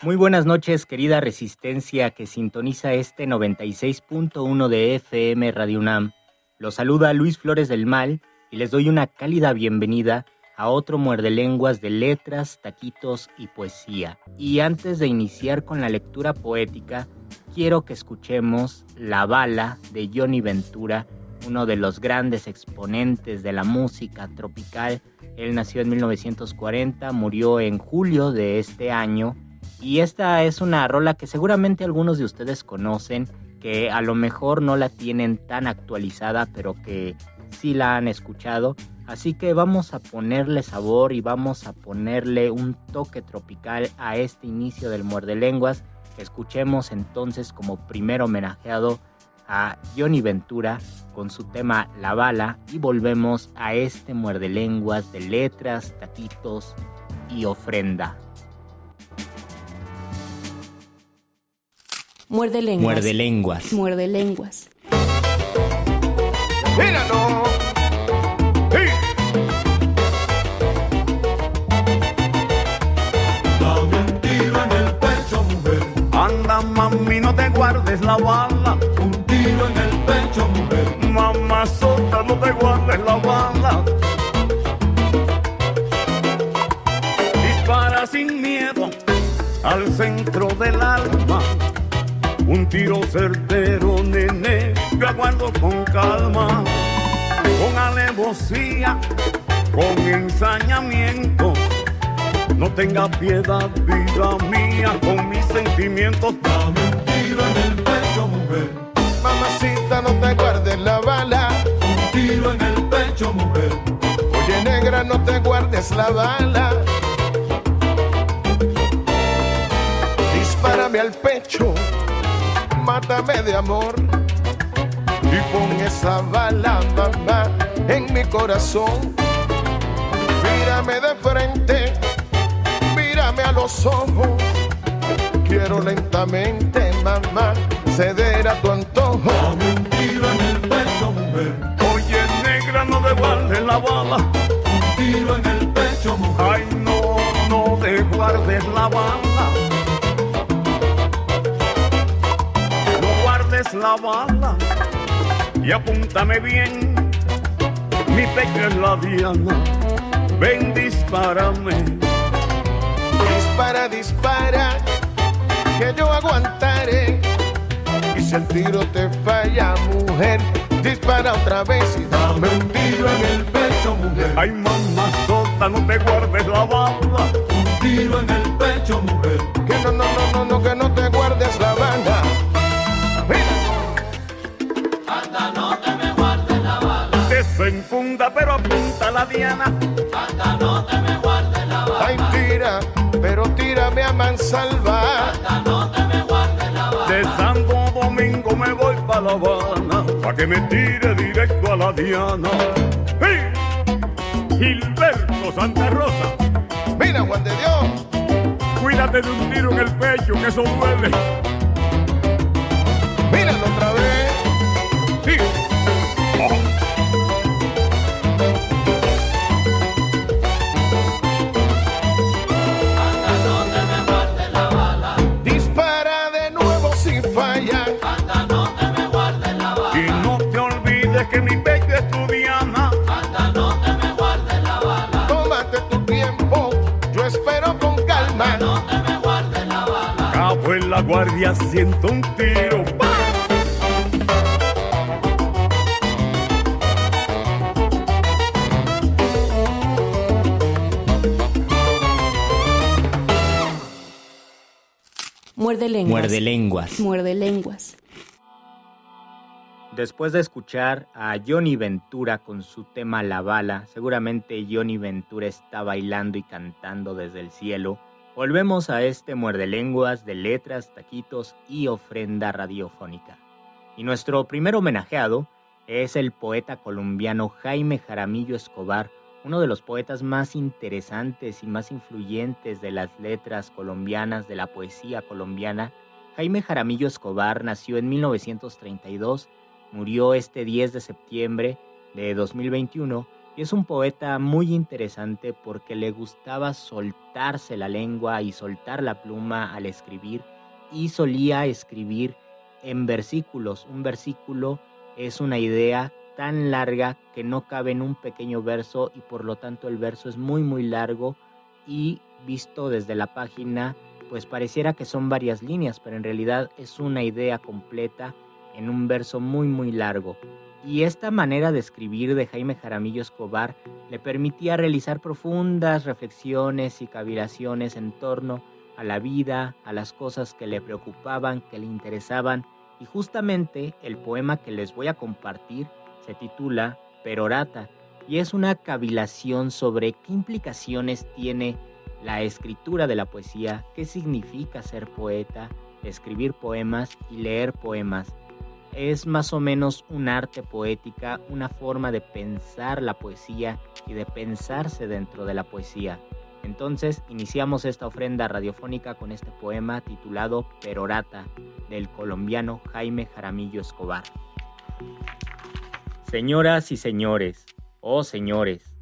Muy buenas noches, querida resistencia que sintoniza este 96.1 de FM Radio UNAM. Los saluda Luis Flores del Mal y les doy una cálida bienvenida a otro muerde lenguas de letras, taquitos y poesía. Y antes de iniciar con la lectura poética, quiero que escuchemos La bala de Johnny Ventura, uno de los grandes exponentes de la música tropical. Él nació en 1940, murió en julio de este año y esta es una rola que seguramente algunos de ustedes conocen, que a lo mejor no la tienen tan actualizada, pero que sí la han escuchado. Así que vamos a ponerle sabor y vamos a ponerle un toque tropical a este inicio del Muerde Lenguas. Escuchemos entonces como primer homenajeado a Johnny Ventura con su tema La Bala y volvemos a este Muerde Lenguas de letras, taquitos y ofrenda. Muerde lenguas. Muerde lenguas. Muerde lenguas. ¡Míralo! ¡Sí! Dame un tiro en el pecho, mujer. Anda, mami, no te guardes la bala. Un tiro en el pecho, mujer. Mamá sota, no te guardes la bala. Dispara sin miedo al centro del alma. Certero, nene, yo aguardo con calma, con alevosía, con ensañamiento. No tenga piedad, vida mía, con mis sentimientos. Dame un tiro en el pecho, mujer. Mamacita, no te guardes la bala. Un tiro en el pecho, mujer. Oye, negra, no te guardes la bala. Dispárame al pecho, mátame de amor. Y pon esa bala, mamá, en mi corazón. Mírame de frente, mírame a los ojos. Quiero lentamente, mamá, ceder a tu antojo. Dame un tiro en el pecho, mujer. Oye, negra, no guardes la bala. Un tiro en el pecho, mujer. Ay, no, no guardes la bala. La bala y apúntame bien. Mi pecho es la diana. Ven, dispárame. Dispara, dispara, que yo aguantaré. Y si el tiro te falla, mujer, dispara otra vez y Dame un tiro en el pecho, mujer. Ay, mamá sota, no te guardes la bala. Pero apunta la diana. Anda, no te me guardes la bala. Ay, tira, pero tírame a mansalva. Anda, no te me guardes la bala. De Santo Domingo me voy pa' La Habana, pa' que me tire directo a la Diana. ¡Hey! Gilberto Santa Rosa. Mira, Juan de Dios. Cuídate de un tiro en el pecho, que eso duele. La guardia, siento un tiro. Muerde lenguas. Muerde lenguas. Muerde lenguas. Después de escuchar a Johnny Ventura con su tema La Bala, seguramente Johnny Ventura está bailando y cantando desde el cielo. Volvemos a este muerde lenguas de letras, taquitos y ofrenda radiofónica. Y nuestro primer homenajeado es el poeta colombiano Jaime Jaramillo Escobar, uno de los poetas más interesantes y más influyentes de las letras colombianas, de la poesía colombiana. Jaime Jaramillo Escobar nació en 1932 Murió este 10 de septiembre de 2021 es un poeta muy interesante porque le gustaba soltarse la lengua y soltar la pluma al escribir y solía escribir en versículos. Un versículo es una idea tan larga que no cabe en un pequeño verso y por lo tanto el verso es muy muy largo y visto desde la página pues pareciera que son varias líneas, pero en realidad es una idea completa en un verso muy muy largo. Y esta manera de escribir de Jaime Jaramillo Escobar le permitía realizar profundas reflexiones y cavilaciones en torno a la vida, a las cosas que le preocupaban, que le interesaban, y justamente el poema que les voy a compartir se titula Perorata, y es una cavilación sobre qué implicaciones tiene la escritura de la poesía, qué significa ser poeta, escribir poemas y leer poemas es más o menos un arte poética, una forma de pensar la poesía y de pensarse dentro de la poesía. Entonces iniciamos esta ofrenda radiofónica con este poema titulado Perorata del colombiano Jaime Jaramillo Escobar. Señoras y señores, oh señores,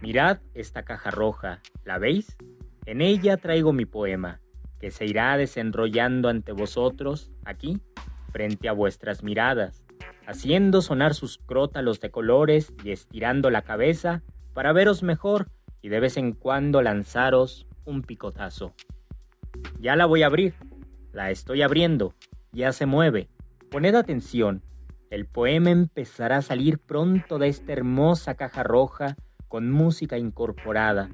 mirad esta caja roja, ¿la veis? En ella traigo mi poema, que se irá desenrollando ante vosotros, aquí, frente a vuestras miradas, haciendo sonar sus crótalos de colores y estirando la cabeza para veros mejor y de vez en cuando lanzaros un picotazo. Ya la voy a abrir, la estoy abriendo, ya se mueve. Poned atención, el poema empezará a salir pronto de esta hermosa caja roja con música incorporada,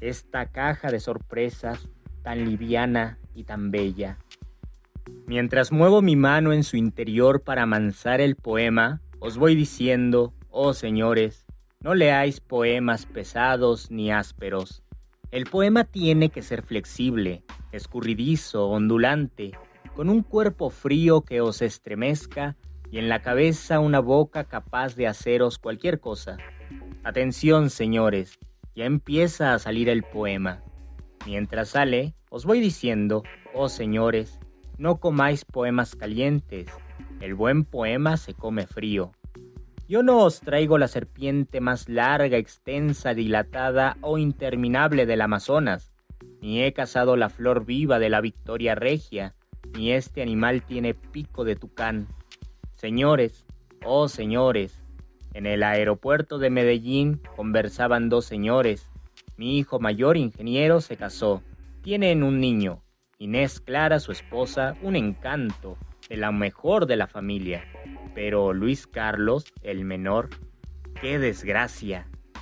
esta caja de sorpresas tan liviana y tan bella. Mientras muevo mi mano en su interior para amansar el poema, os voy diciendo, oh señores, no leáis poemas pesados ni ásperos. El poema tiene que ser flexible, escurridizo, ondulante, con un cuerpo frío que os estremezca y en la cabeza una boca capaz de haceros cualquier cosa. Atención, señores, ya empieza a salir el poema. Mientras sale, os voy diciendo, oh señores, no comáis poemas calientes, el buen poema se come frío. Yo no os traigo la serpiente más larga, extensa, dilatada o interminable del Amazonas, ni he cazado la flor viva de la Victoria Regia, ni este animal tiene pico de tucán. Señores, oh señores, en el aeropuerto de Medellín conversaban dos señores. Mi hijo mayor ingeniero se casó. Tienen un niño. Inés Clara, su esposa, un encanto, de la mejor de la familia. Pero Luis Carlos, el menor, qué desgracia.